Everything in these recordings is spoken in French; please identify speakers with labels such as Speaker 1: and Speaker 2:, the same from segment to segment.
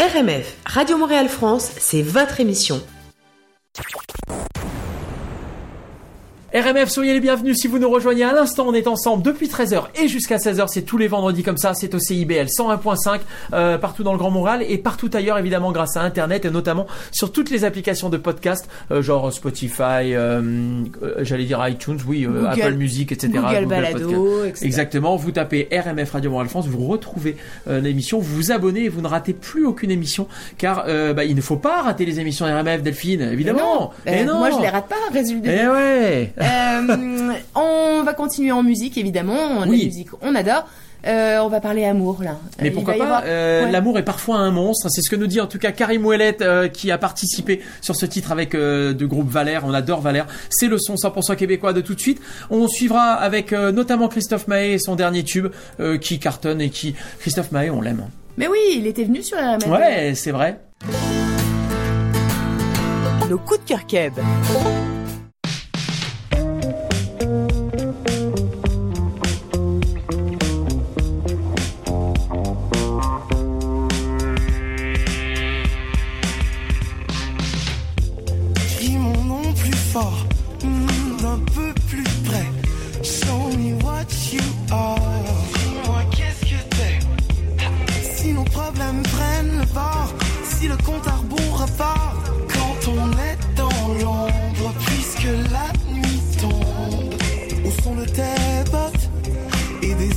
Speaker 1: RMF, Radio Montréal France, c'est votre émission.
Speaker 2: RMF, soyez les bienvenus si vous nous rejoignez à l'instant. On est ensemble depuis 13h et jusqu'à 16h. C'est tous les vendredis comme ça. C'est au CIBL 101.5 euh, partout dans le Grand Montréal et partout ailleurs évidemment grâce à Internet et notamment sur toutes les applications de podcast euh, genre Spotify, euh, euh, j'allais dire iTunes, oui, euh,
Speaker 3: Google-
Speaker 2: Apple Music, etc.
Speaker 3: Google Balado, etc.
Speaker 2: Exactement. Vous tapez RMF Radio Montréal France, vous retrouvez euh, l'émission, vous vous abonnez et vous ne ratez plus aucune émission car euh, bah, il ne faut pas rater les émissions RMF, Delphine, évidemment.
Speaker 3: Euh,
Speaker 2: Eh non.
Speaker 3: Moi, je les rate pas, résultat.
Speaker 2: Eh ouais.
Speaker 3: Euh, on va continuer en musique, évidemment.
Speaker 2: Oui.
Speaker 3: La musique, on adore. Euh, on va parler amour, là.
Speaker 2: Mais
Speaker 3: Euh, il
Speaker 2: pourquoi pas
Speaker 3: avoir-
Speaker 2: euh,
Speaker 3: Ouais.
Speaker 2: L'amour est parfois un monstre. C'est ce que nous dit en tout cas Karim Ouellet euh, qui a participé sur ce titre avec euh, de groupe Valère. On adore Valère. C'est le son 100% québécois de tout de suite. On suivra avec euh, notamment Christophe Maé et son dernier tube euh, qui cartonne et qui Christophe Maé, on l'aime.
Speaker 3: Mais oui, il était venu sur RMF.
Speaker 2: Ouais, c'est vrai.
Speaker 1: Nos coups de cœur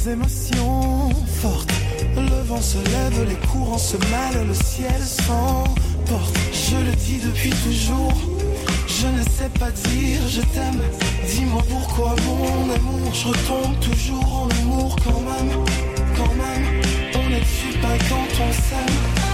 Speaker 4: émotions fortes. Le vent se lève, les courants se mêlent, le ciel s'emporte. Je le dis depuis toujours, je ne sais pas dire je t'aime. Dis-moi pourquoi mon amour, je retombe toujours en amour quand même, quand même. On est dessus pas quand on s'aime.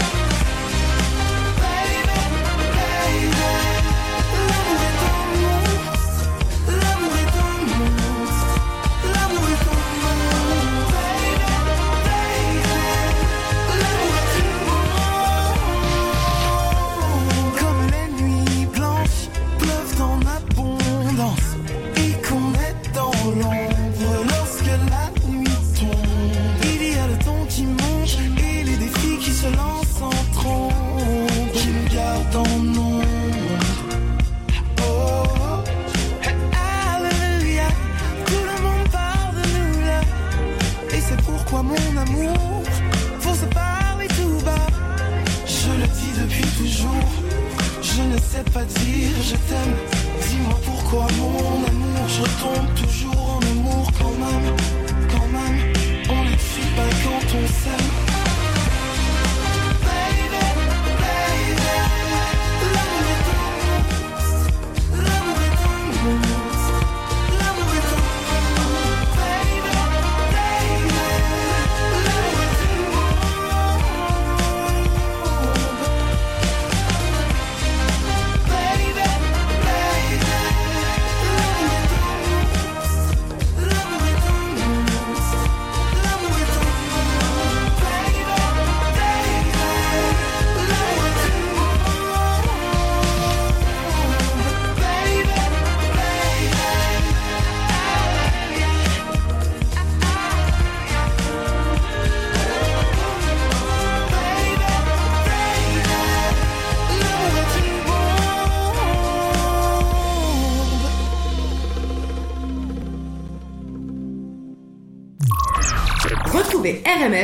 Speaker 4: Pas dire je t'aime. Dis-moi pourquoi mon amour, je retombe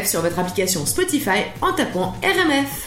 Speaker 1: sur votre application Spotify en tapant RMF.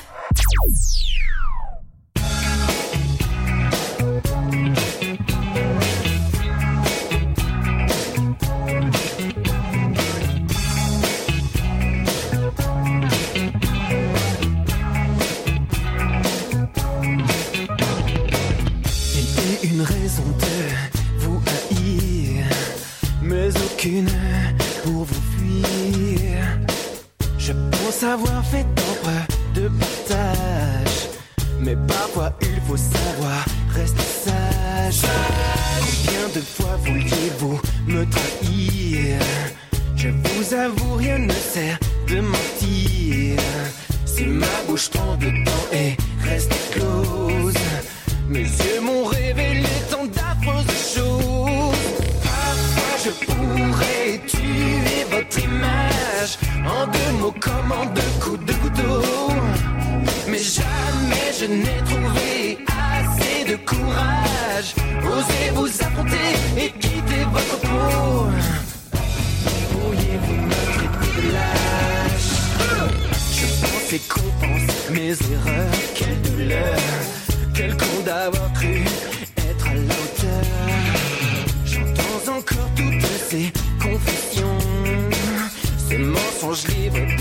Speaker 1: Pensais qu'on pense mes erreurs, quelle douleur, quel con d'avoir cru être à la hauteur. J'entends encore toutes ces confessions, ces mensonges livrés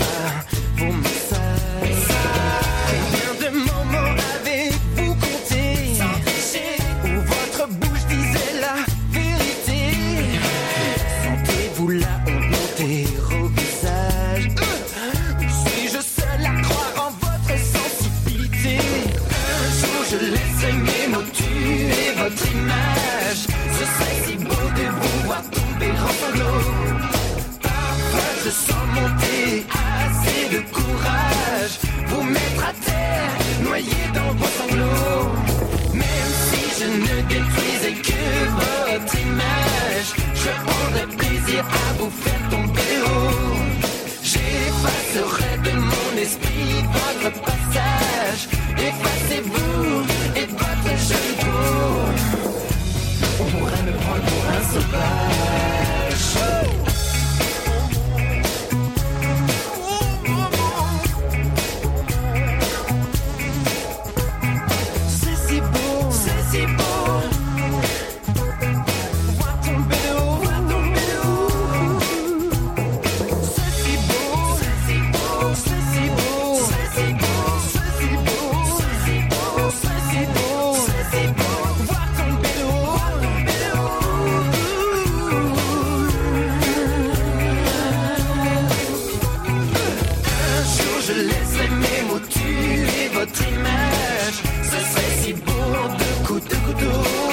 Speaker 1: mes mots tuer votre image. Ce serait si beau de coups de couteau.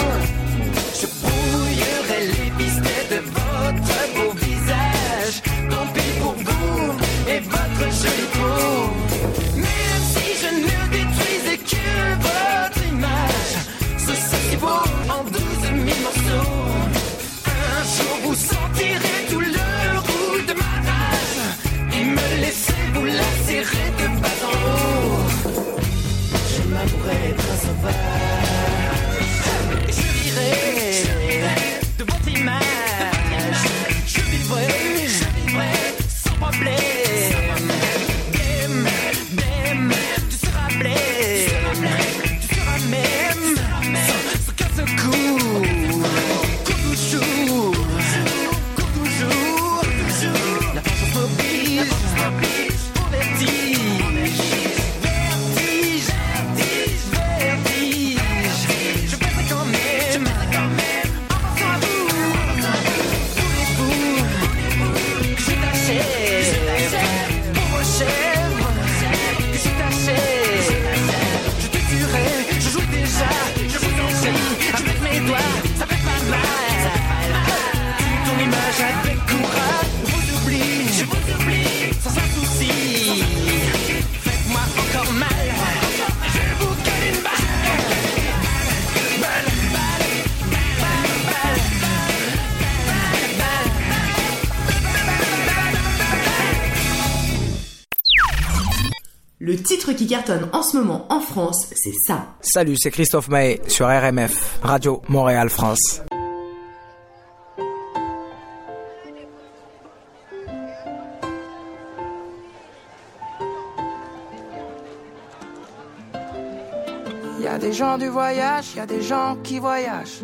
Speaker 1: Le
Speaker 5: titre qui cartonne en ce moment en France, c'est ça.
Speaker 6: Salut, c'est Christophe Maé sur RMF, Radio Montréal France.
Speaker 7: Il y a des gens du voyage, il y a des gens qui voyagent,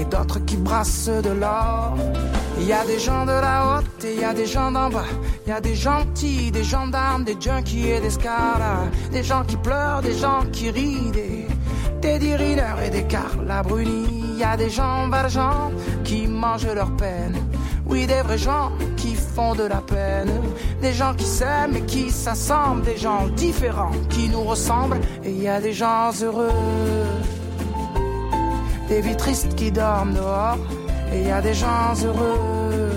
Speaker 7: et d'autres qui brassent de l'or. Il y a des gens de la haute et il y a des gens d'en bas. Il y a des gentils, des gendarmes, des junkies et des scaras. Des gens qui pleurent, des gens qui rient, des et des Carla Bruni. Il y a des gens valjean qui mangent leur peine. Oui, des vrais gens qui font de la peine. Des gens qui s'aiment et qui s'assemblent. Des gens différents qui nous ressemblent. Et il y a des gens heureux. Des vies tristes qui dorment dehors. Et y des gens heureux.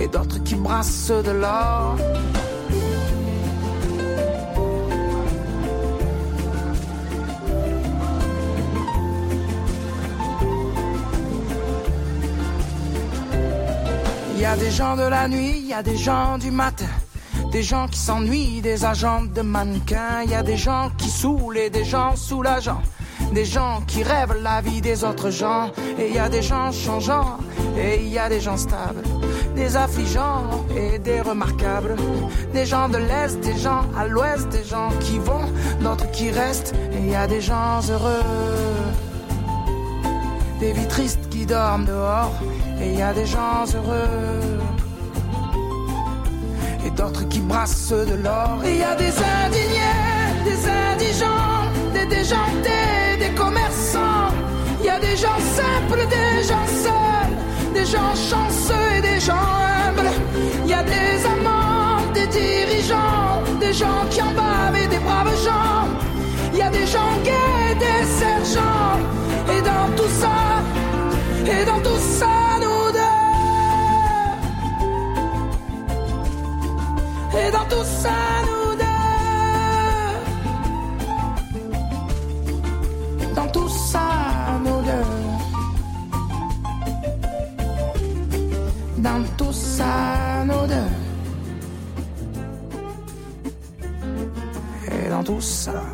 Speaker 7: Et d'autres qui brassent de l'or. Y a des gens de la nuit, y a des gens du matin. Des gens qui s'ennuient, des agents de mannequins. Y a des gens qui saoulent et des gens soulageants. Des gens qui rêvent la vie des autres gens. Et il y a des gens changeants et il y a des gens stables. Des affligeants et des remarquables. Des gens de l'Est, des gens à l'Ouest, des gens qui vont, d'autres qui restent. Et il y a des gens heureux. Des vies tristes qui dorment dehors. Et il y a des gens heureux. Et d'autres qui brassent de l'or. Et il y a des indignés, des indigents, des déjantés, des commerçants. Il y a des gens simples, des gens seuls, des gens chanceux et des gens humbles. Il y a des amants, des dirigeants, des gens qui en bavent et des braves gens. Il y a des gens gays, des sergents. Et dans tout ça, et dans tout ça, nous deux. Et dans tout ça, nous Dans tout ça, nous deux. Et dans tout ça.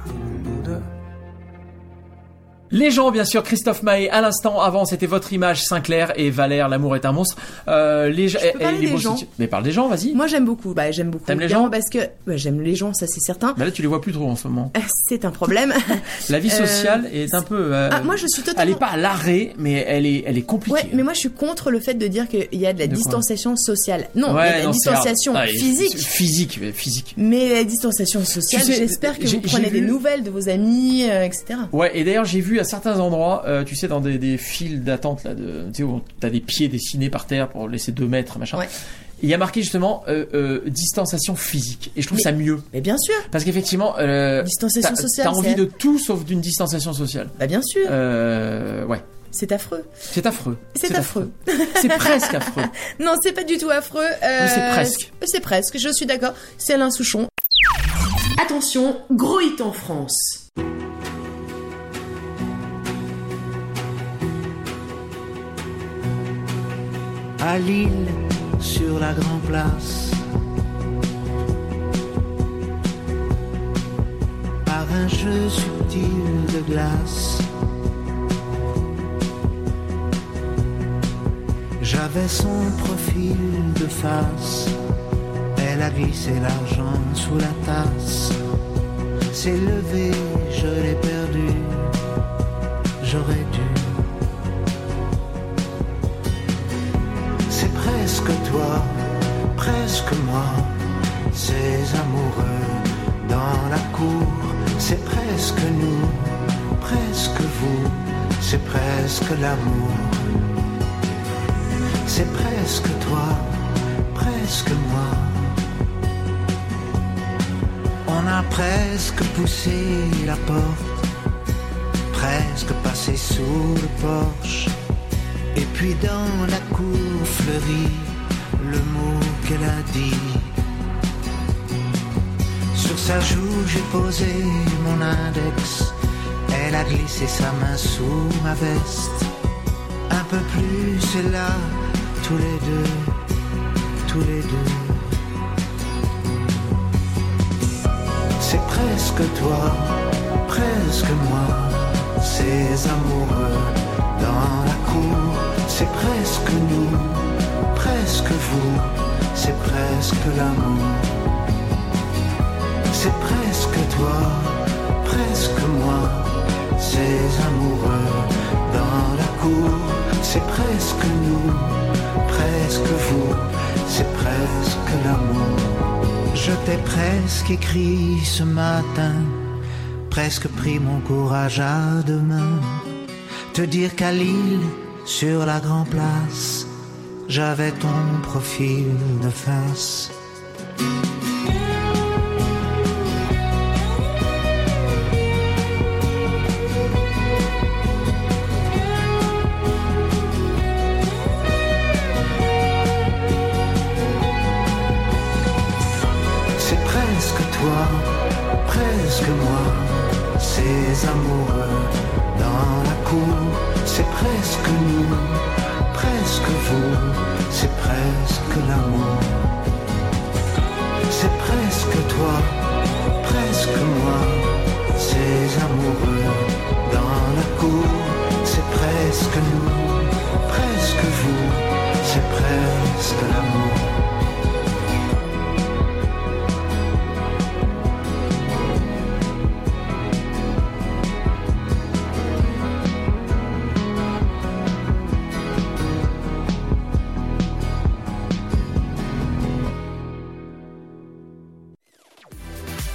Speaker 2: Les gens, bien sûr, Christophe Maé, à l'instant avant, c'était votre image Sinclair et Valère, l'amour est un monstre. Euh, les,
Speaker 3: peux parler
Speaker 2: les
Speaker 3: des gens
Speaker 2: soutiens- Mais parle des gens, vas-y.
Speaker 3: Moi j'aime beaucoup, bah j'aime beaucoup.
Speaker 2: T'aimes les gens
Speaker 3: Parce que ouais, j'aime les gens, ça c'est certain.
Speaker 2: Mais là, tu les vois plus trop en ce moment.
Speaker 3: C'est un problème.
Speaker 2: La vie
Speaker 3: Euh,
Speaker 2: sociale est un peu. euh,
Speaker 3: Ah, moi, je suis totalement-
Speaker 2: Elle est pas à l'arrêt, mais elle est, elle est compliquée.
Speaker 3: Ouais, mais moi je suis contre le fait de dire qu'il y a de la
Speaker 2: De
Speaker 3: distanciation sociale. Non, il y
Speaker 2: Ouais,
Speaker 3: a de la
Speaker 2: non,
Speaker 3: distanciation
Speaker 2: Ah,
Speaker 3: physique.
Speaker 2: Physique, physique.
Speaker 3: Mais la distanciation sociale,
Speaker 2: Tu sais,
Speaker 3: j'espère que vous prenez des
Speaker 2: vu-
Speaker 3: nouvelles de vos amis, euh, etc.
Speaker 2: Ouais, et d'ailleurs, j'ai vu à certains endroits, euh, tu sais, dans des, des files d'attente, là, de, tu sais, où t'as des pieds dessinés par terre pour laisser deux mètres, machin.
Speaker 3: Ouais.
Speaker 2: Il y a marqué justement euh, euh, distanciation physique. Et je trouve
Speaker 3: Mais-
Speaker 2: ça mieux.
Speaker 3: Mais bien sûr,
Speaker 2: Parce qu'effectivement, euh,
Speaker 3: Distanciation sociale,
Speaker 2: T'as envie de tout sauf d'une distanciation sociale.
Speaker 3: bah bien sûr,
Speaker 2: ouais,
Speaker 3: c'est affreux.
Speaker 2: c'est affreux.
Speaker 3: C'est affreux.
Speaker 2: C'est presque affreux.
Speaker 3: Non, c'est pas du tout affreux.
Speaker 2: c'est presque.
Speaker 3: C'est presque, je suis d'accord. C'est Alain Souchon.
Speaker 5: Attention, gros hit en France.
Speaker 8: À Lille sur la Grand Place. Par un jeu subtil de glace. J'avais son profil de face. Elle a glissé l'argent sous la tasse. S'est levé, je l'ai perdu. J'aurais presque toi, presque moi, ces amoureux dans la cour. C'est presque nous, presque vous, c'est presque l'amour. C'est presque toi, presque moi. On a presque poussé la porte, presque passé sous le porche. Et puis dans la cour fleurie, le mot qu'elle a dit. Sur sa joue, j'ai posé mon index. Elle a glissé sa main sous ma veste. Un peu plus, c'est là, tous les deux, tous les deux. C'est presque toi, presque moi, ces amoureux dans la cour. C'est presque nous, presque vous, c'est presque l'amour. C'est presque toi, presque moi, ces amoureux dans la cour. C'est presque nous, presque vous, c'est presque l'amour. Je t'ai presque écrit ce matin, presque pris mon courage à deux mains. Te dire qu'à Lille, sur la Grand Place, j'avais ton profil de face.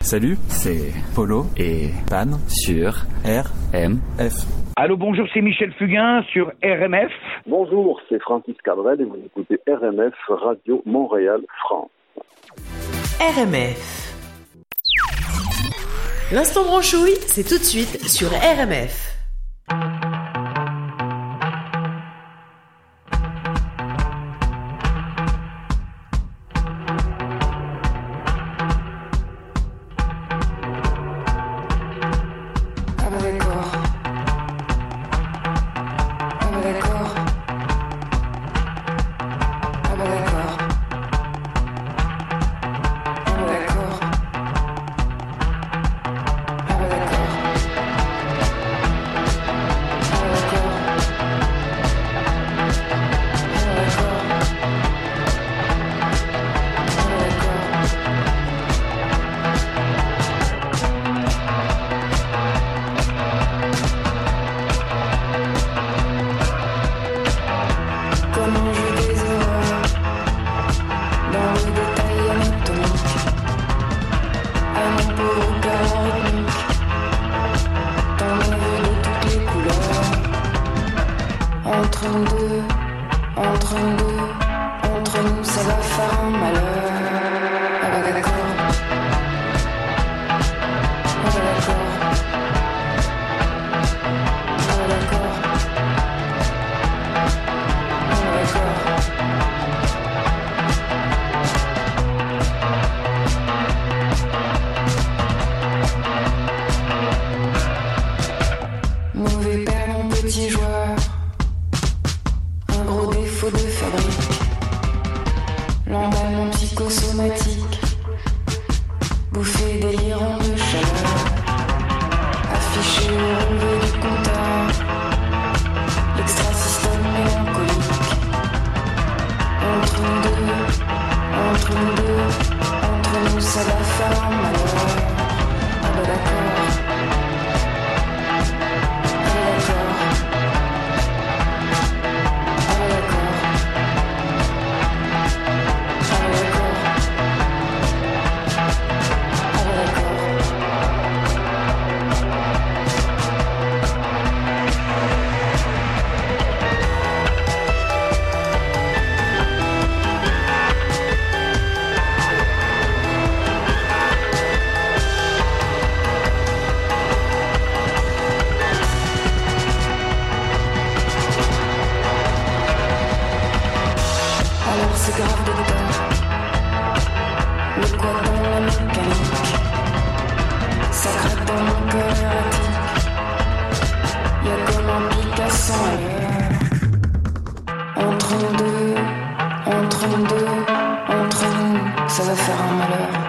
Speaker 9: Salut, c'est Polo et Pan sur RMF.
Speaker 10: Allô, bonjour, c'est Michel Fugain sur RMF.
Speaker 11: Bonjour, c'est Francis Cabrel et vous écoutez RMF Radio Montréal France.
Speaker 12: RMF. L'instant branchouille, c'est tout de suite sur RMF.
Speaker 13: Grave docteur Le quoi dans la mécanique Ça craque dans mon cœur Y'a comme un Picasso à Entre nous deux, entre nous deux, entre nous Ça va faire un malheur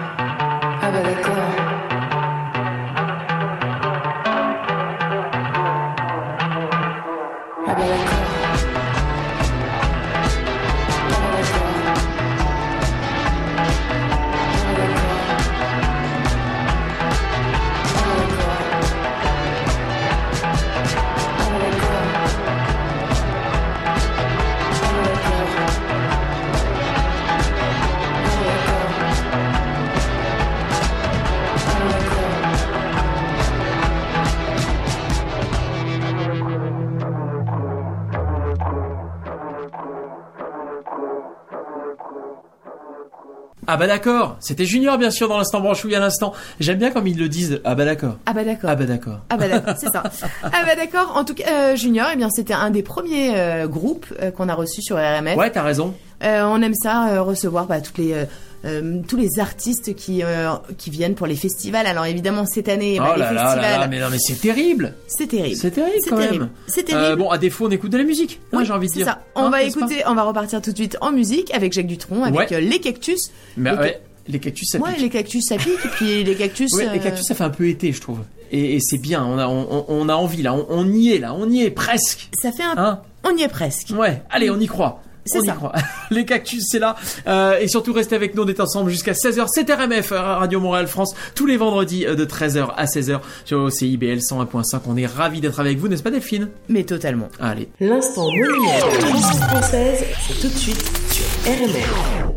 Speaker 13: Ah bah d'accord,
Speaker 2: c'était Junior bien sûr dans l'instant branchouille à l'instant. J'aime bien comme ils le disent. Ah bah d'accord.
Speaker 3: Ah bah d'accord.
Speaker 2: Ah bah d'accord.
Speaker 3: Ah bah d'accord, c'est ça. Ah bah d'accord. En tout cas, euh, Junior, eh bien c'était un des premiers euh, groupes euh, qu'on a reçus sur RMF.
Speaker 2: Ouais, t'as raison.
Speaker 3: On aime ça recevoir bah, toutes les euh, euh, tous les artistes qui euh, qui viennent pour les festivals. Alors évidemment cette année, bah,
Speaker 2: oh
Speaker 3: les
Speaker 2: là là
Speaker 3: festivals,
Speaker 2: là là, mais non mais c'est terrible.
Speaker 3: c'est terrible.
Speaker 2: C'est terrible
Speaker 3: C'est
Speaker 2: quand
Speaker 3: terrible.
Speaker 2: même.
Speaker 3: C'est terrible.
Speaker 2: Euh, bon, à défaut, on écoute de la musique. Moi,
Speaker 3: Oui,
Speaker 2: j'ai envie de dire.
Speaker 3: ça. On
Speaker 2: Hein,
Speaker 3: va écouter, on va repartir tout de suite en musique avec Jacques Dutronc, avec
Speaker 2: Ouais.
Speaker 3: euh, les cactus.
Speaker 2: Mais
Speaker 3: les,
Speaker 2: ouais, les cactus, ça
Speaker 3: ouais,
Speaker 2: pique.
Speaker 3: les cactus ça pique et puis les cactus.
Speaker 2: Ouais, les
Speaker 3: euh,
Speaker 2: cactus, ça fait un peu été, je trouve. Et, et c'est bien. On a, on, on- on a envie là. On, on y est là. On y est presque.
Speaker 3: Ça fait un.
Speaker 2: Hein
Speaker 3: On y est presque.
Speaker 2: Ouais. Allez, on y croit.
Speaker 3: C'est ça.
Speaker 2: croit. Les cactus, c'est là. Euh, et surtout, restez avec nous. On est ensemble jusqu'à 16h. C'est RMF, euh, Radio Montréal France, tous les vendredis euh, de 13h à 16h sur CIBL 101.5. On est ravis d'être avec vous, n'est-ce pas Delphine?
Speaker 3: Mais totalement.
Speaker 2: Allez.
Speaker 14: L'instant monument de la française, c'est tout de suite sur RMF.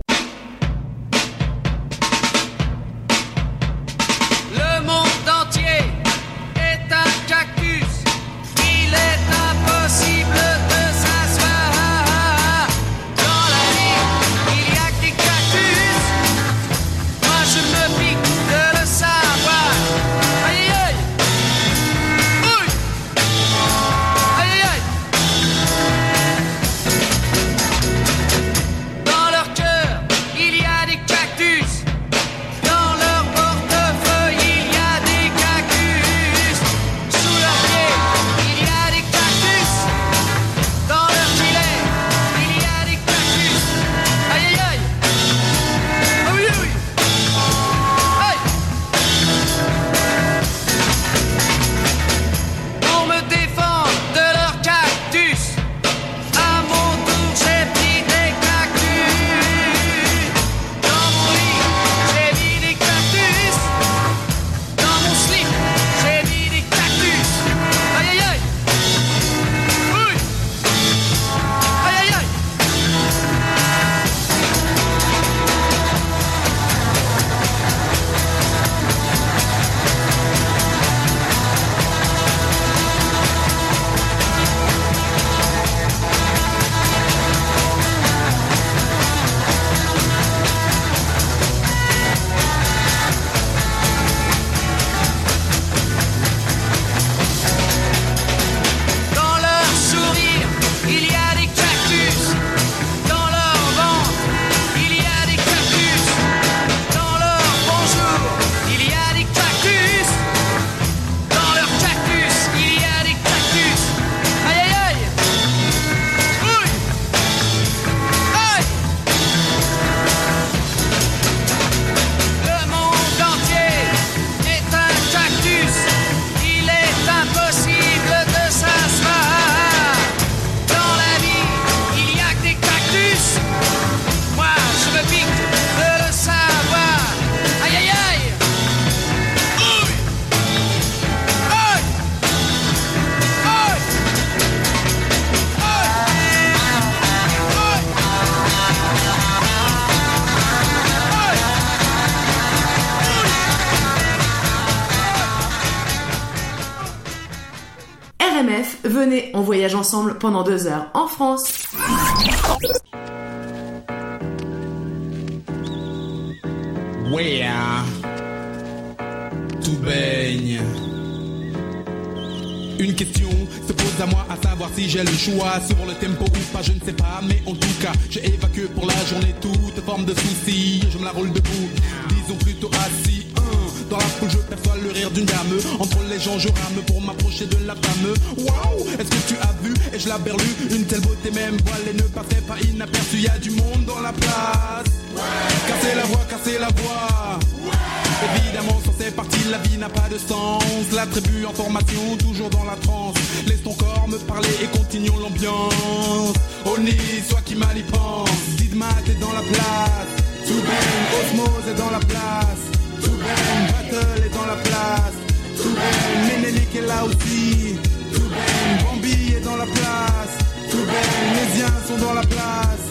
Speaker 14: Pendant deux heures en France.
Speaker 15: Hein. tout baigne. Une question se pose à moi à savoir si j'ai le choix sur le tempo ou pas, je ne sais pas, mais en tout cas, j'ai évacué pour la journée toute forme de soucis. Je me la roule debout, disons plutôt assis. Dans la foule, je perçois le rire d'une dame. Entre les gens, je rame pour m'approcher de la femme. Waouh, est-ce que tu as vu Et je la berlue, une telle beauté, même voilée, ne passait pas inaperçue. Y a du monde dans la place. Cassez la voix, cassez la voix. Évidemment, sans ces parties, la vie n'a pas de sens. La tribu en formation, toujours dans la transe. Laisse ton corps me parler et continuons l'ambiance. Oni, soit qui mal y pense. Didmat est dans la place. Souben, Osmose est dans la place. Battle est dans la place. Ménélique est là aussi. Bambi est dans la place. Les sont dans la place.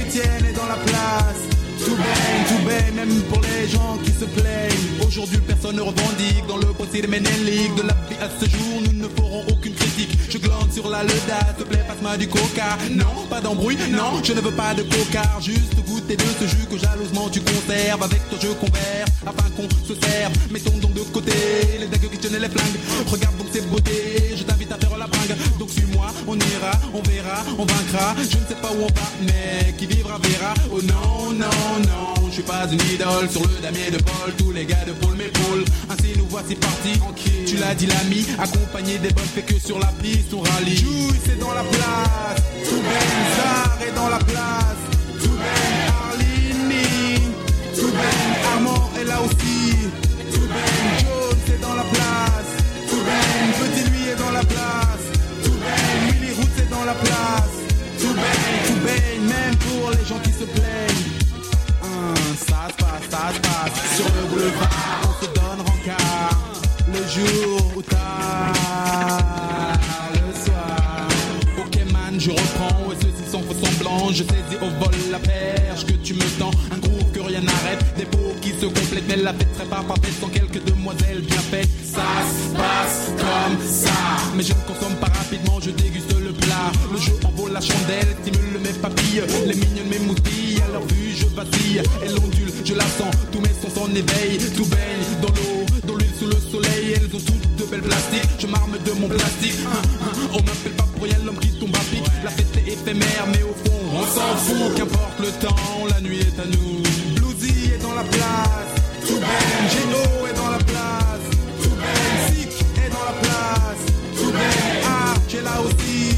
Speaker 15: Étienne est dans la place. Souben, Souben, même pour les gens qui se plaignent. Aujourd'hui, personne ne revendique dans le procès ménélique de la vie à ce jour. Nous ne ferons aucune critique. Je glande sur la leda, te plaît, passe-moi du coca. Non, pas d'embrouille, non, je ne veux pas de coca. Juste goûter de ce jus que jalousement tu conserves. Avec toi, je converse afin qu'on se serve. Mettons donc de côté les dagues qui tiennent les flingues. Regarde donc ces beautés, je Donc suis-moi, on ira, on verra, on vaincra. Je ne sais pas où on va, mais qui vivra verra. Oh non, non, non, je suis pas une idole sur le damier de Paul. Tous les gars de Paul m'épaulent. Ainsi nous voici partis. Tu l'as dit l'ami, accompagné des bonnes que sur la piste on rallie. Juice est dans la place, tout Zar est dans la place, tout Arlini, tout Armand est là aussi, tout Jones est dans la place, tout Petit lui est dans la place, la place, tout tout même pour les gens qui se plaignent. Hein, ça se passe, ça se passe, sur le boulevard on se donne rencard, le jour où tard, le soir. Ok man, je reprends, je saisis au vol la perche que tu me tends, un groupe que rien n'arrête, des peaux qui se complètent, mais la fête serait pas parfaite sans quelques demoiselles bien faites. Ça se passe comme ça, mais je ne consomme pas rapidement, je déguste le plat. Le jeu en vaut la chandelle, stimule mes papilles, les mignonnes mes moutilles, à leur vue je vacille, elle ondule, je la sens, tous mes sens en éveil, tout baigne dans l'eau, sous le soleil, elles ont toutes de belles plastiques, je m'arme de mon plastique, Hein, hein, on m'appelle pas pour rien l'homme qui tombe à pic, la fête est éphémère, mais au fond on s'en fout, qu'importe le temps, la nuit est à nous. Bluesy est dans la place, tout Gino est dans la place, tout Sick est dans la place, tout Arch est là aussi,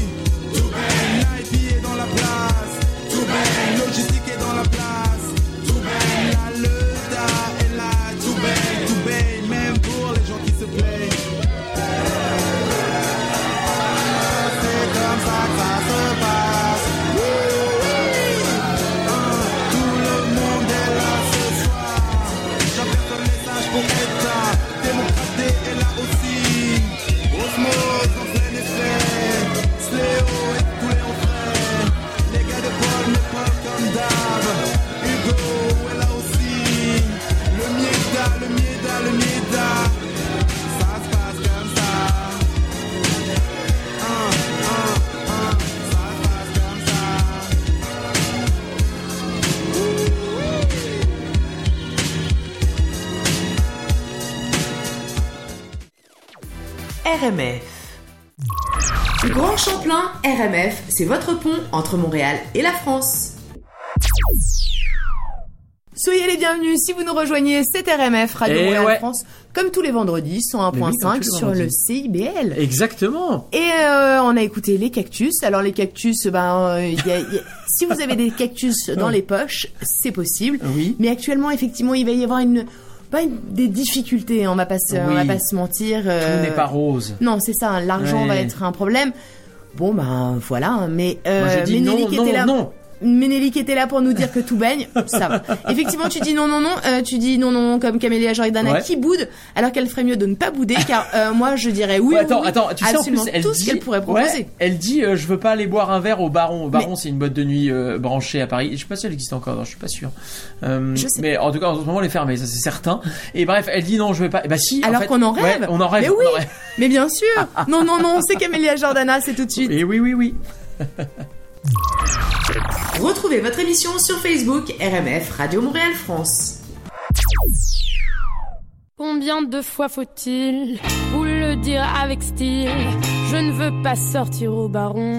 Speaker 5: RMF. Grand Champlain RMF, c'est votre pont entre Montréal et la France.
Speaker 3: Soyez les bienvenus si vous nous rejoignez, c'est RMF Radio
Speaker 2: Eh
Speaker 3: Montréal
Speaker 2: ouais.
Speaker 3: France, comme tous les vendredis,
Speaker 2: Mais oui, comme
Speaker 3: 101.5
Speaker 2: tous les
Speaker 3: sur le. CIBL.
Speaker 2: Exactement.
Speaker 3: Et euh, on a écouté les cactus. Alors les cactus, ben, euh, y a- il y a- si vous avez des cactus dans les poches, c'est possible.
Speaker 2: Oui.
Speaker 3: Mais actuellement, effectivement, il va y avoir une, pas des difficultés. hein, On va pas se, on va pas se mentir. euh,
Speaker 2: Tout n'est pas rose.
Speaker 3: Non, c'est ça. hein, L'argent
Speaker 2: Ouais.
Speaker 3: va être un problème. Bon ben voilà. hein, Mais euh,
Speaker 2: Moi, je dis
Speaker 3: Ménélique
Speaker 2: non, non,
Speaker 3: là.
Speaker 2: non.
Speaker 3: Ménélique était là pour nous dire que tout baigne, ça va. Effectivement, tu dis non, non, non, euh, tu dis non, non, non, comme Camélia Jordana
Speaker 2: Ouais.
Speaker 3: qui boude, alors qu'elle ferait mieux de ne pas bouder, car euh, moi je dirais oui,
Speaker 2: Ouais, attends,
Speaker 3: oui,
Speaker 2: attends, tu sais en
Speaker 3: absolument
Speaker 2: plus, elle
Speaker 3: tout
Speaker 2: dit,
Speaker 3: ce qu'elle pourrait proposer.
Speaker 2: Ouais, elle dit, euh, je veux pas aller boire un verre au Baron. Au Baron, c'est une boîte de nuit euh, branchée à Paris. Je sais pas si elle existe encore, non, je suis pas sûr.
Speaker 3: Je sais
Speaker 2: mais en tout cas, en ce moment, elle est fermée, ça c'est certain. Et bref, elle dit non, je vais pas. Et bah si.
Speaker 3: Alors
Speaker 2: fait,
Speaker 3: qu'on en rêve.
Speaker 2: on en rêve.
Speaker 3: Mais oui.
Speaker 2: rêve.
Speaker 3: Mais bien sûr. Non, non, non, c'est Camélia Jordana, c'est tout de suite.
Speaker 2: Et oui, oui, oui.
Speaker 5: Retrouvez votre émission sur Facebook RMF Radio Montréal France.
Speaker 16: Combien de fois faut-il vous le dire avec style? Je ne veux pas sortir au baron.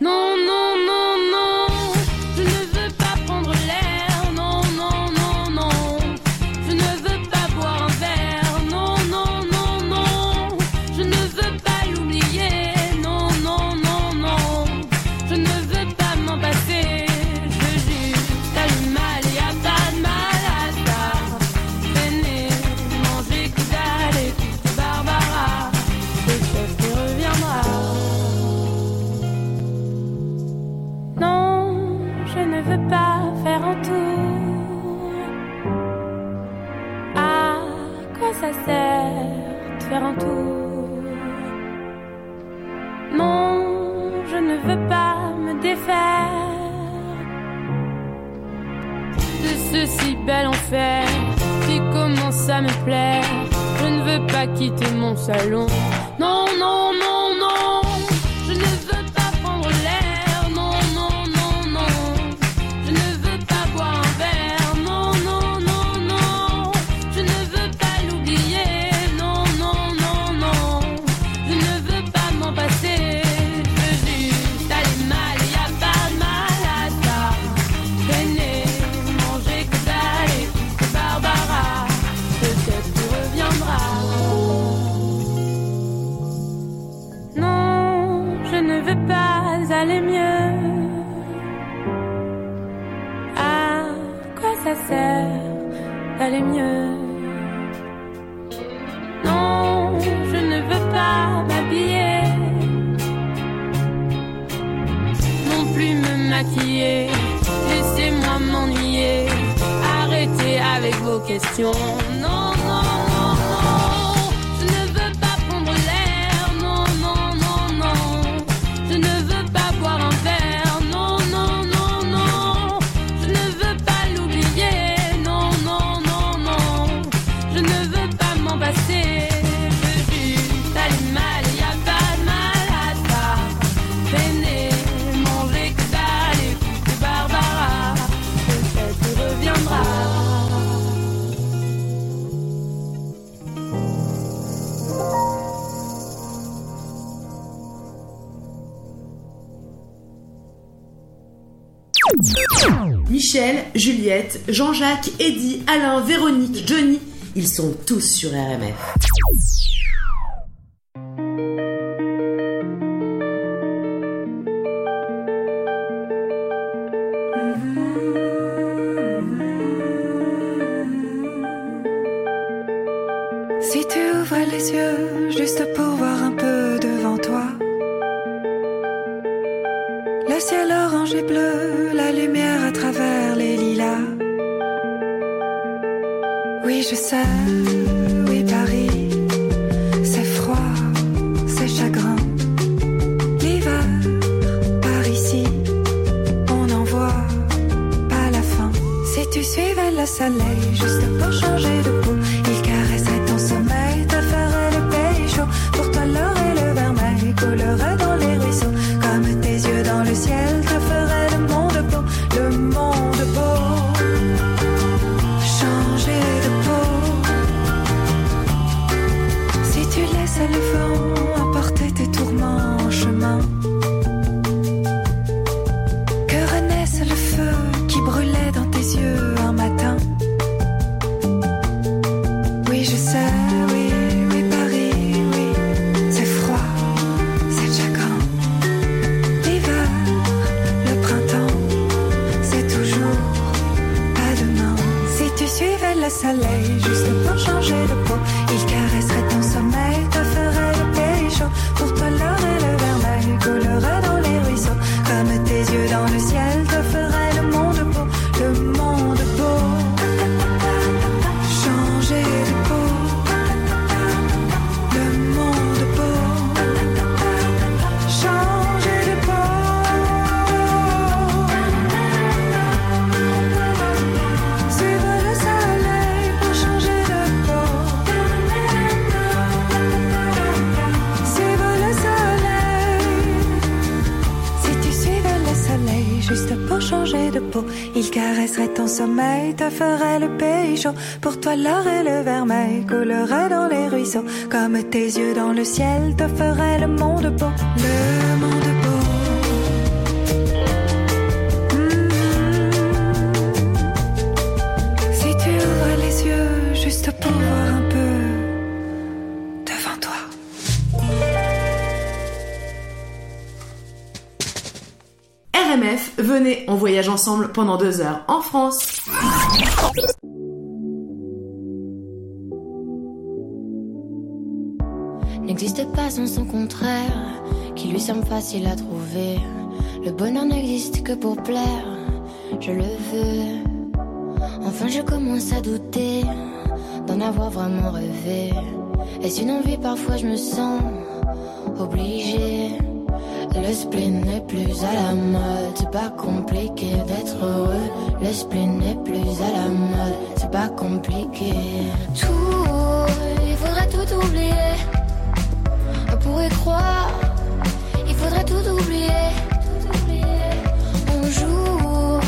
Speaker 16: Non, non, non, non. Ne veux pas faire un tour. À quoi ça sert de faire un tour? Non, je ne veux pas me défaire de ce si bel enfer qui commence à me plaire. Je ne veux pas quitter mon salon. Non, non. Non, non, non, non. Je ne veux pas prendre l'air. Non, non, non, non. Je ne veux pas boire un verre. Non, non, non, non. Je ne veux pas l'oublier. Non, non, non, non. Je ne veux pas m'en passer. Je veux juste aller mal. Y a pas de mal à ça.
Speaker 5: Michel, Juliette, Jean-Jacques, Eddy, Alain, Véronique, Johnny, ils sont tous sur RMF.
Speaker 17: Comme tes yeux dans le ciel te ferait le monde beau. Le monde beau. Mhm. Si tu ouvres les yeux juste pour voir un peu devant toi.
Speaker 5: RMF, venez, on voyage ensemble pendant deux heures
Speaker 18: facile à trouver. Le bonheur n'existe que pour plaire, je le veux. Enfin, je commence à douter d'en avoir vraiment rêvé. Est-ce une envie Parfois, je me sens obligée. Le spleen n'est plus à la mode, c'est pas compliqué d'être heureux. Le spleen n'est plus à la mode, c'est pas compliqué. Tout, il faudrait tout oublier. On pourrait croire, tout oublier. On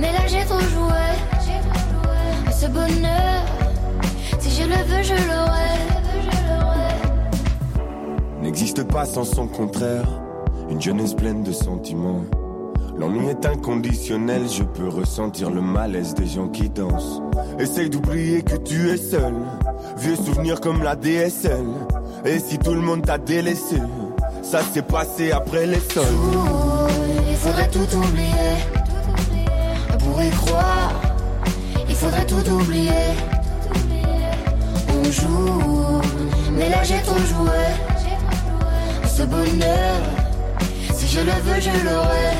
Speaker 18: mais là j'ai trop joué. Ce bonheur, si je le veux, je l'aurai.
Speaker 19: N'existe pas sans son contraire. Une jeunesse pleine de sentiments. L'ennui est inconditionnel, je peux ressentir le malaise des gens qui dansent. Essaye d'oublier que tu es seul. Vieux souvenirs comme la DSL. Et si tout le monde t'a délaissé, ça s'est passé après les sols.
Speaker 18: Il faudrait tout oublier. On pourrait croire. Il faudrait tout oublier. On joue, mais là j'ai trop joué. Ce bonheur, si je le veux, je l'aurai.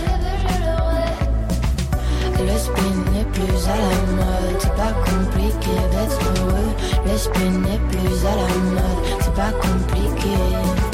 Speaker 18: Le spin n'est plus à la mode, c'est pas compliqué d'être heureux. Le spin n'est plus à la mode, c'est pas compliqué.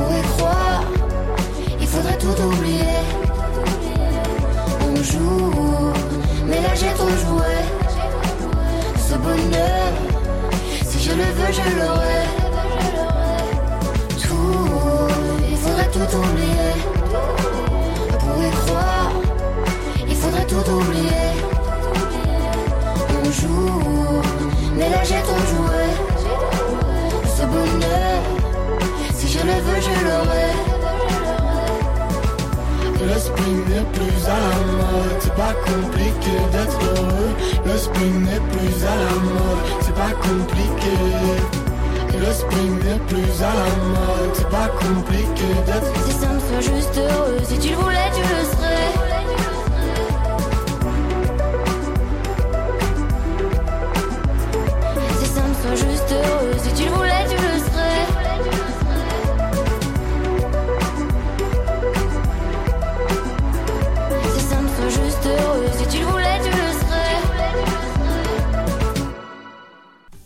Speaker 18: Pourrait croire, il faudrait tout oublier. On joue, mais là j'ai trop joué. Ce bonheur, si je le veux, je l'aurai. Tout, il faudrait tout oublier. On pourrait croire, il faudrait tout oublier. Le spin n'est plus à la mode, c'est pas compliqué d'être heureux. Le spin n'est plus à la mode, c'est pas compliqué. Le spin n'est plus à la mode, c'est pas compliqué d'être Si ça me soit juste heureux, si tu le voulais, tu le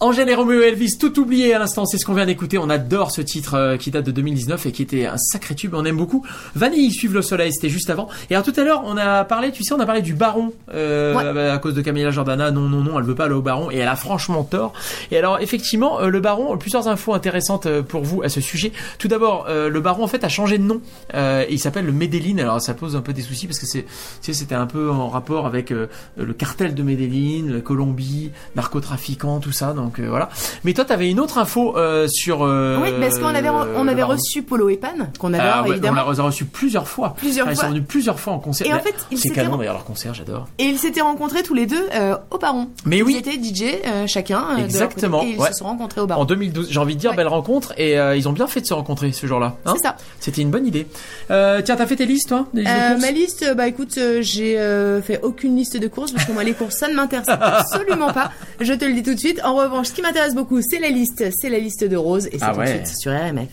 Speaker 2: Angèle et Roméo Elvis, tout oublié à l'instant, c'est ce qu'on vient d'écouter. On adore ce titre euh, qui date de 2019 et qui était un sacré tube. On aime beaucoup. Vanille, suivent le soleil, c'était juste avant. Et alors tout à l'heure, on a parlé, tu sais, on a parlé du Baron euh, à cause de Camilla Jordana. Non, non, non, elle veut pas aller au Baron et elle a franchement tort. Et alors effectivement, euh, le Baron, plusieurs infos intéressantes euh, pour vous à ce sujet. Tout d'abord, le Baron en fait a changé de nom. Euh, il s'appelle le Medellin. Alors ça pose un peu des soucis parce que c'est, tu sais, c'était un peu en rapport avec le cartel de Medellin, la Colombie, narcotrafiquants, tout ça. Donc euh, voilà. Mais toi, t'avais une autre info euh, sur. euh,
Speaker 3: Oui, parce qu'on avait, on avait reçu Polo et Pan, qu'on adore
Speaker 2: Ah ouais,
Speaker 3: évidemment.
Speaker 2: On l'a reçu plusieurs fois.
Speaker 3: Plusieurs
Speaker 2: Ah, Ils
Speaker 3: fois.
Speaker 2: sont venus plusieurs fois en concert.
Speaker 3: Et en
Speaker 2: Mais
Speaker 3: fait, ils
Speaker 2: c'est
Speaker 3: s'étaient ren-
Speaker 2: leur concert, j'adore.
Speaker 3: Et ils s'étaient rencontrés tous les deux au Baron.
Speaker 2: Mais
Speaker 3: ils
Speaker 2: oui.
Speaker 3: étaient DJ chacun.
Speaker 2: Exactement.
Speaker 3: et ils
Speaker 2: ouais.
Speaker 3: se sont rencontrés au
Speaker 2: En
Speaker 3: Baron.
Speaker 2: 2012, j'ai envie de dire belle rencontre et ils ont bien fait de se rencontrer ce jour-là. hein.
Speaker 3: C'est ça.
Speaker 2: C'était une bonne idée. Euh, tiens, t'as fait tes listes toi des listes
Speaker 3: Euh, ma liste, bah écoute, euh, j'ai fait aucune liste de courses parce que moi les courses ça ne m'intéresse absolument pas. Je te le dis tout de suite. En revanche, ce qui m'intéresse beaucoup, c'est la liste, c'est la liste de Rose et c'est
Speaker 2: Ah
Speaker 3: tout
Speaker 2: ouais.
Speaker 3: de suite sur RMF.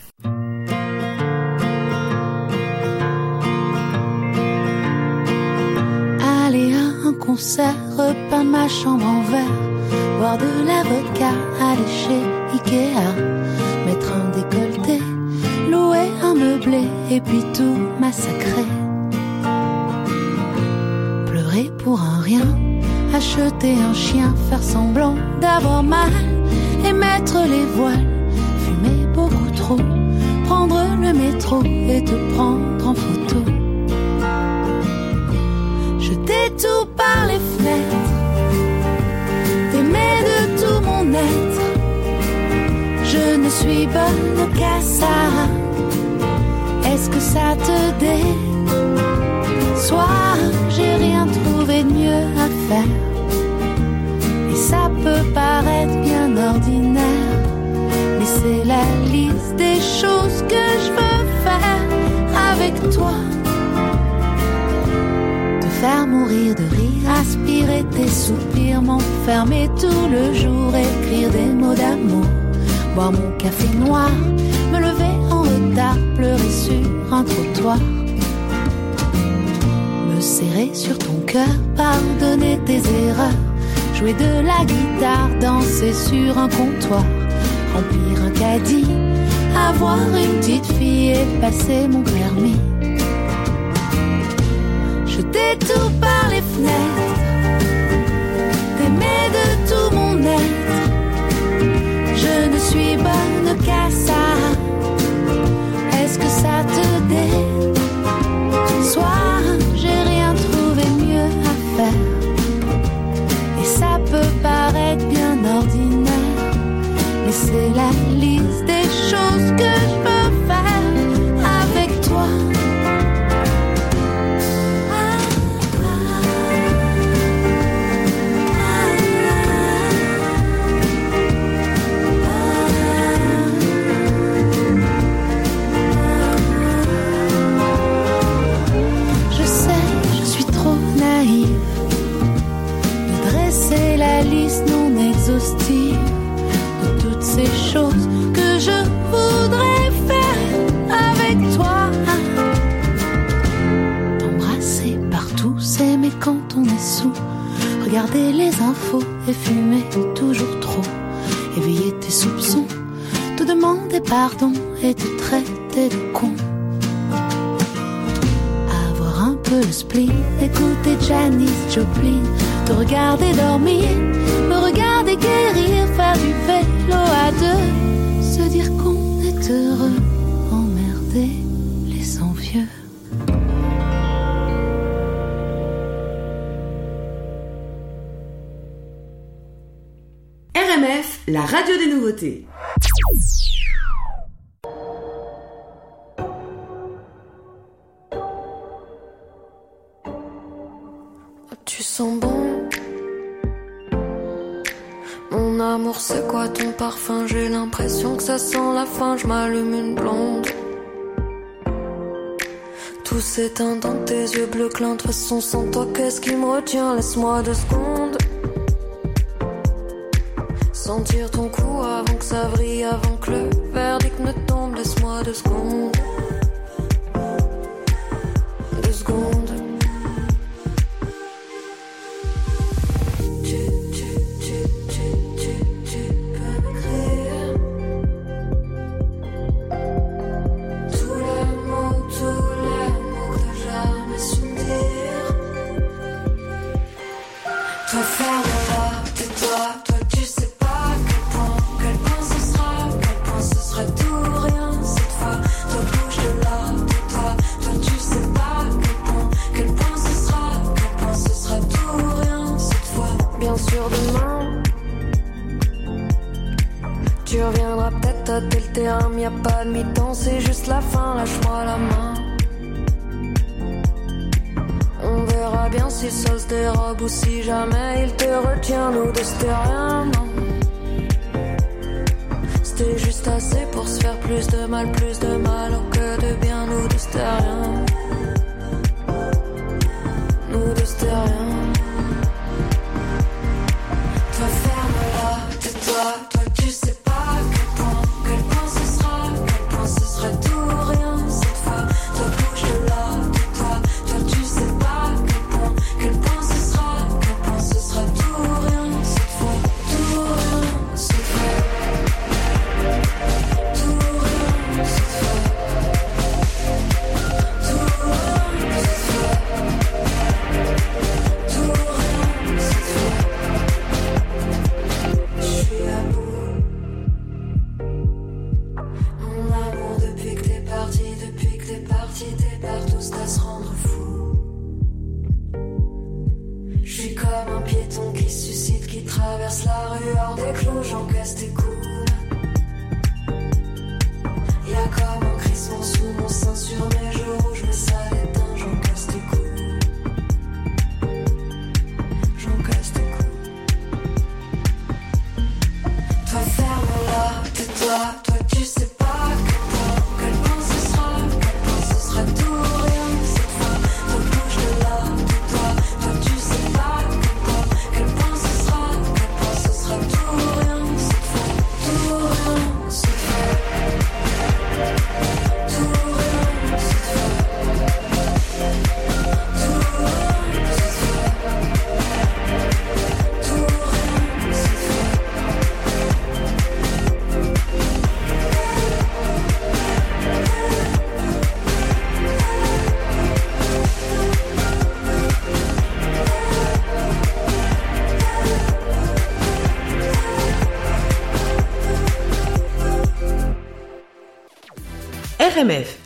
Speaker 20: Aller à un concert, repeindre ma chambre en verre, boire de la vodka, aller chez Ikea, mettre un décolleté, louer un meublé et puis tout massacrer. Pleurer pour un rien, acheter un chien, faire semblant d'avoir mal et mettre les voiles, fumer beaucoup trop, prendre le métro et te prendre en photo. Jeter tout par les fenêtres, t'aimer de tout mon être. Je ne suis bonne qu'à ça. Est-ce que ça te déçoit J'ai rien trouvé de mieux à faire. Et ça peut paraître bien ordinaire, mais c'est la liste des choses que je veux faire avec toi. Te faire mourir de rire, aspirer tes soupirs, m'enfermer tout le jour, écrire des mots d'amour, boire mon café noir, me lever en retard, pleurer sur un trottoir serrer sur ton cœur, pardonner tes erreurs, jouer de la guitare, danser sur un comptoir, remplir un caddie, avoir une petite fille et passer mon permis. Jeter tout par les fenêtres, t'aimer de tout mon être. Je ne suis bonne qu'à ça. Est-ce que ça te dé? Sois de toutes ces choses que je voudrais faire avec toi. T'embrasser partout, s'aimer quand on est sous. Regarder les infos et fumer toujours trop. Éveiller tes soupçons, te demander pardon et te traiter de con. Avoir un peu le spleen, écouter Janice Joplin te regarder dormir, me regarder guérir, faire du vélo à deux, se dire qu'on est heureux, emmerder les envieux.
Speaker 5: RMF, la radio des nouveautés.
Speaker 21: sans la fin, je m'allume une blonde. Tout s'éteint dans tes yeux bleus clin. De façon, sans toi, qu'est-ce qui me retient? Laisse-moi deux secondes. Sentir ton cou avant que ça vrille, avant que le verdict ne tombe. Laisse-moi deux secondes. Deux secondes.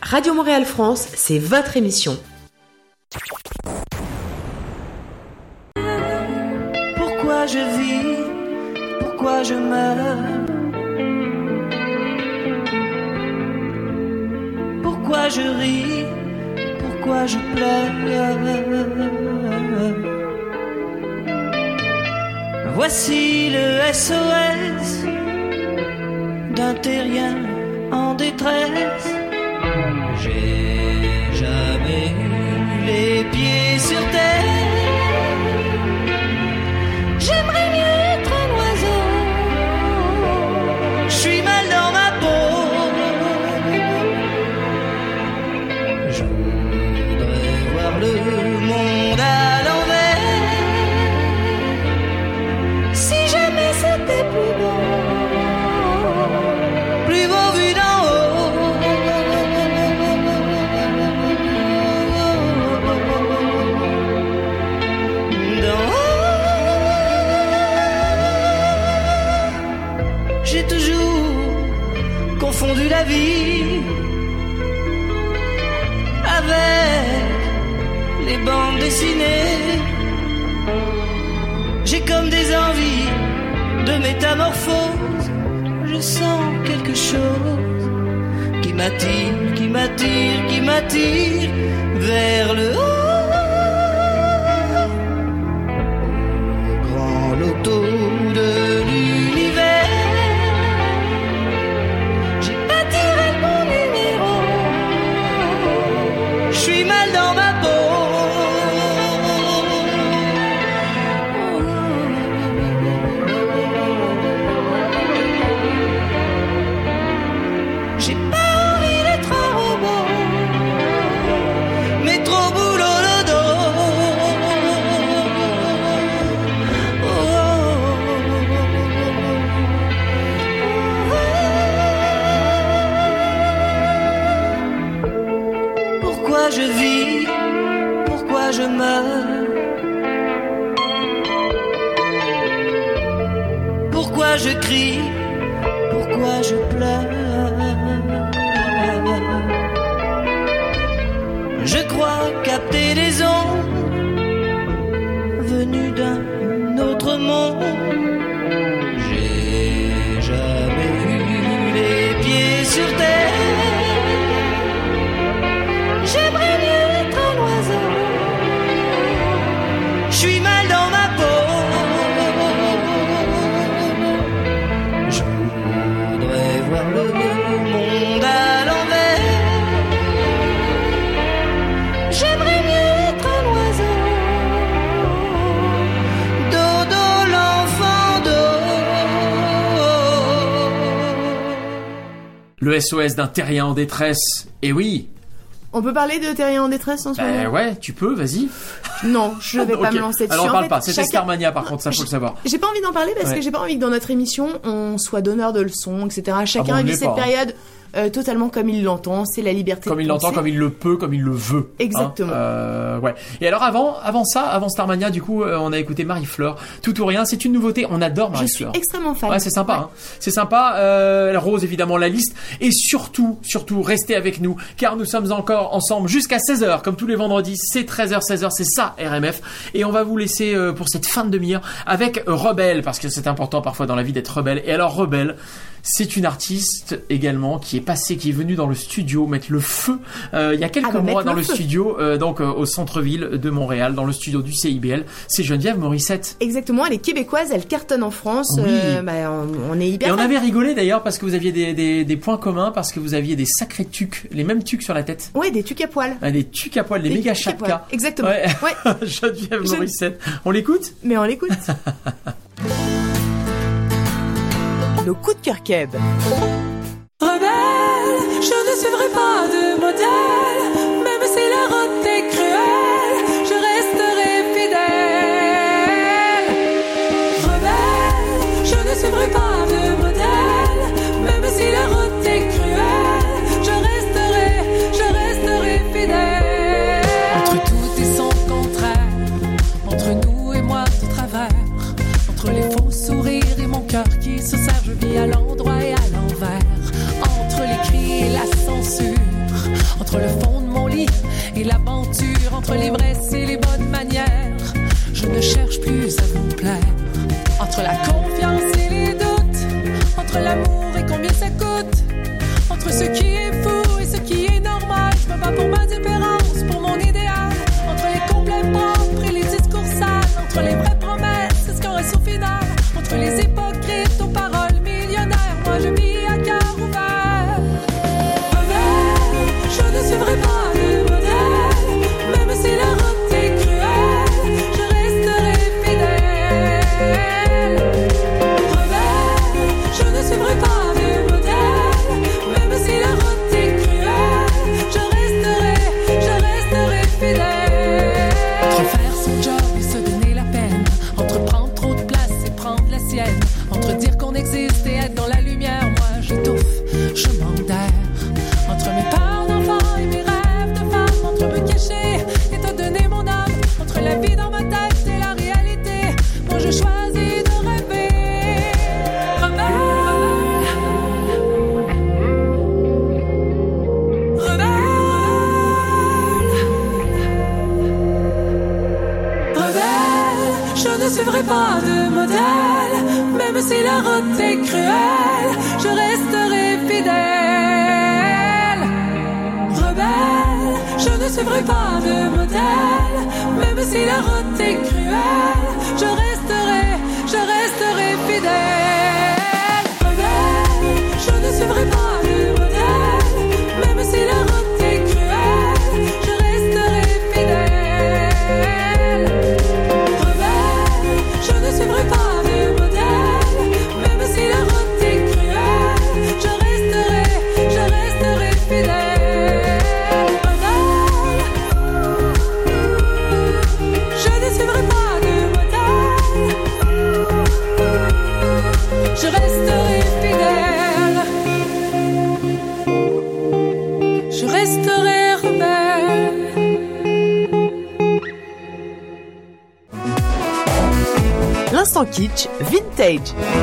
Speaker 5: Radio Montréal France, c'est votre émission.
Speaker 14: Pourquoi je vis Pourquoi je meurs? Pourquoi je ris Pourquoi je pleure? Voici le SOS d'un terrien en détresse. J'ai jamais eu les pieds sur terre. Métamorphose. Je sens quelque chose qui m'attire, qui m'attire, qui m'attire vers le haut. Le
Speaker 2: SOS d'un terrien en détresse. Et oui.
Speaker 3: On peut parler de terrien en détresse en ce
Speaker 2: Ben
Speaker 3: moment
Speaker 2: ouais, tu peux, vas-y.
Speaker 3: Non, je vais pas me lancer dessus.
Speaker 2: Alors on
Speaker 3: En
Speaker 2: parle
Speaker 3: fait,
Speaker 2: pas, c'était
Speaker 3: chacun-
Speaker 2: Starmania par contre, ça faut le savoir.
Speaker 3: J'ai pas envie d'en parler parce
Speaker 2: Ouais.
Speaker 3: que j'ai pas envie que dans notre émission on soit donneur de leçons, etc. Chacun
Speaker 2: Ah bon, on
Speaker 3: vit cette
Speaker 2: hein.
Speaker 3: Euh, totalement comme il l'entend. C'est la liberté.
Speaker 2: Comme
Speaker 3: de
Speaker 2: il l'entend, comme il le peut, comme il le veut. hein.
Speaker 3: Exactement.
Speaker 2: Euh, ouais. Et alors avant, avant ça, avant Starmania, du coup, euh, on a écouté Marie-Fleur. Tout ou rien, c'est une nouveauté. On adore
Speaker 3: Je suis extrêmement fan.
Speaker 2: Ouais, c'est sympa. Hein. C'est sympa. Euh, Rose, évidemment, la liste. Et surtout, surtout, restez avec nous, car nous sommes encore ensemble jusqu'à 16h, comme tous les vendredis. C'est 13h, 16h, c'est ça, RMF. Et on va vous laisser euh, pour cette fin de demi-heure avec Rebelle, parce que c'est important parfois dans la vie d'être rebelle. Et alors, Rebelle, c'est une artiste également qui est passée, qui est venue dans le studio mettre le feu euh, il y a quelques
Speaker 3: Ah
Speaker 2: mois dans
Speaker 3: le
Speaker 2: studio, euh, donc euh, au centre-ville de Montréal, dans le studio du CIBL. C'est Geneviève Morissette.
Speaker 3: Exactement, elle est québécoise, elle cartonne en France.
Speaker 2: Oui.
Speaker 3: bah, on, on est hyper.
Speaker 2: Et on avait rigolé d'ailleurs parce que vous aviez des, des, des points communs, parce que vous aviez des sacrés tucs, les mêmes tucs sur la tête.
Speaker 3: Ouais, des tucs à poil.
Speaker 2: Ah, des tucs à poil, des,
Speaker 3: Des
Speaker 2: méga chapkas.
Speaker 3: Exactement.
Speaker 2: Ouais.
Speaker 3: Ouais.
Speaker 2: Geneviève
Speaker 3: Je-
Speaker 2: Morissette. On l'écoute?
Speaker 3: Mais on l'écoute. Nos coups de cœur keb.
Speaker 21: et l'aventure entre
Speaker 22: l'ivresse et les
Speaker 23: page.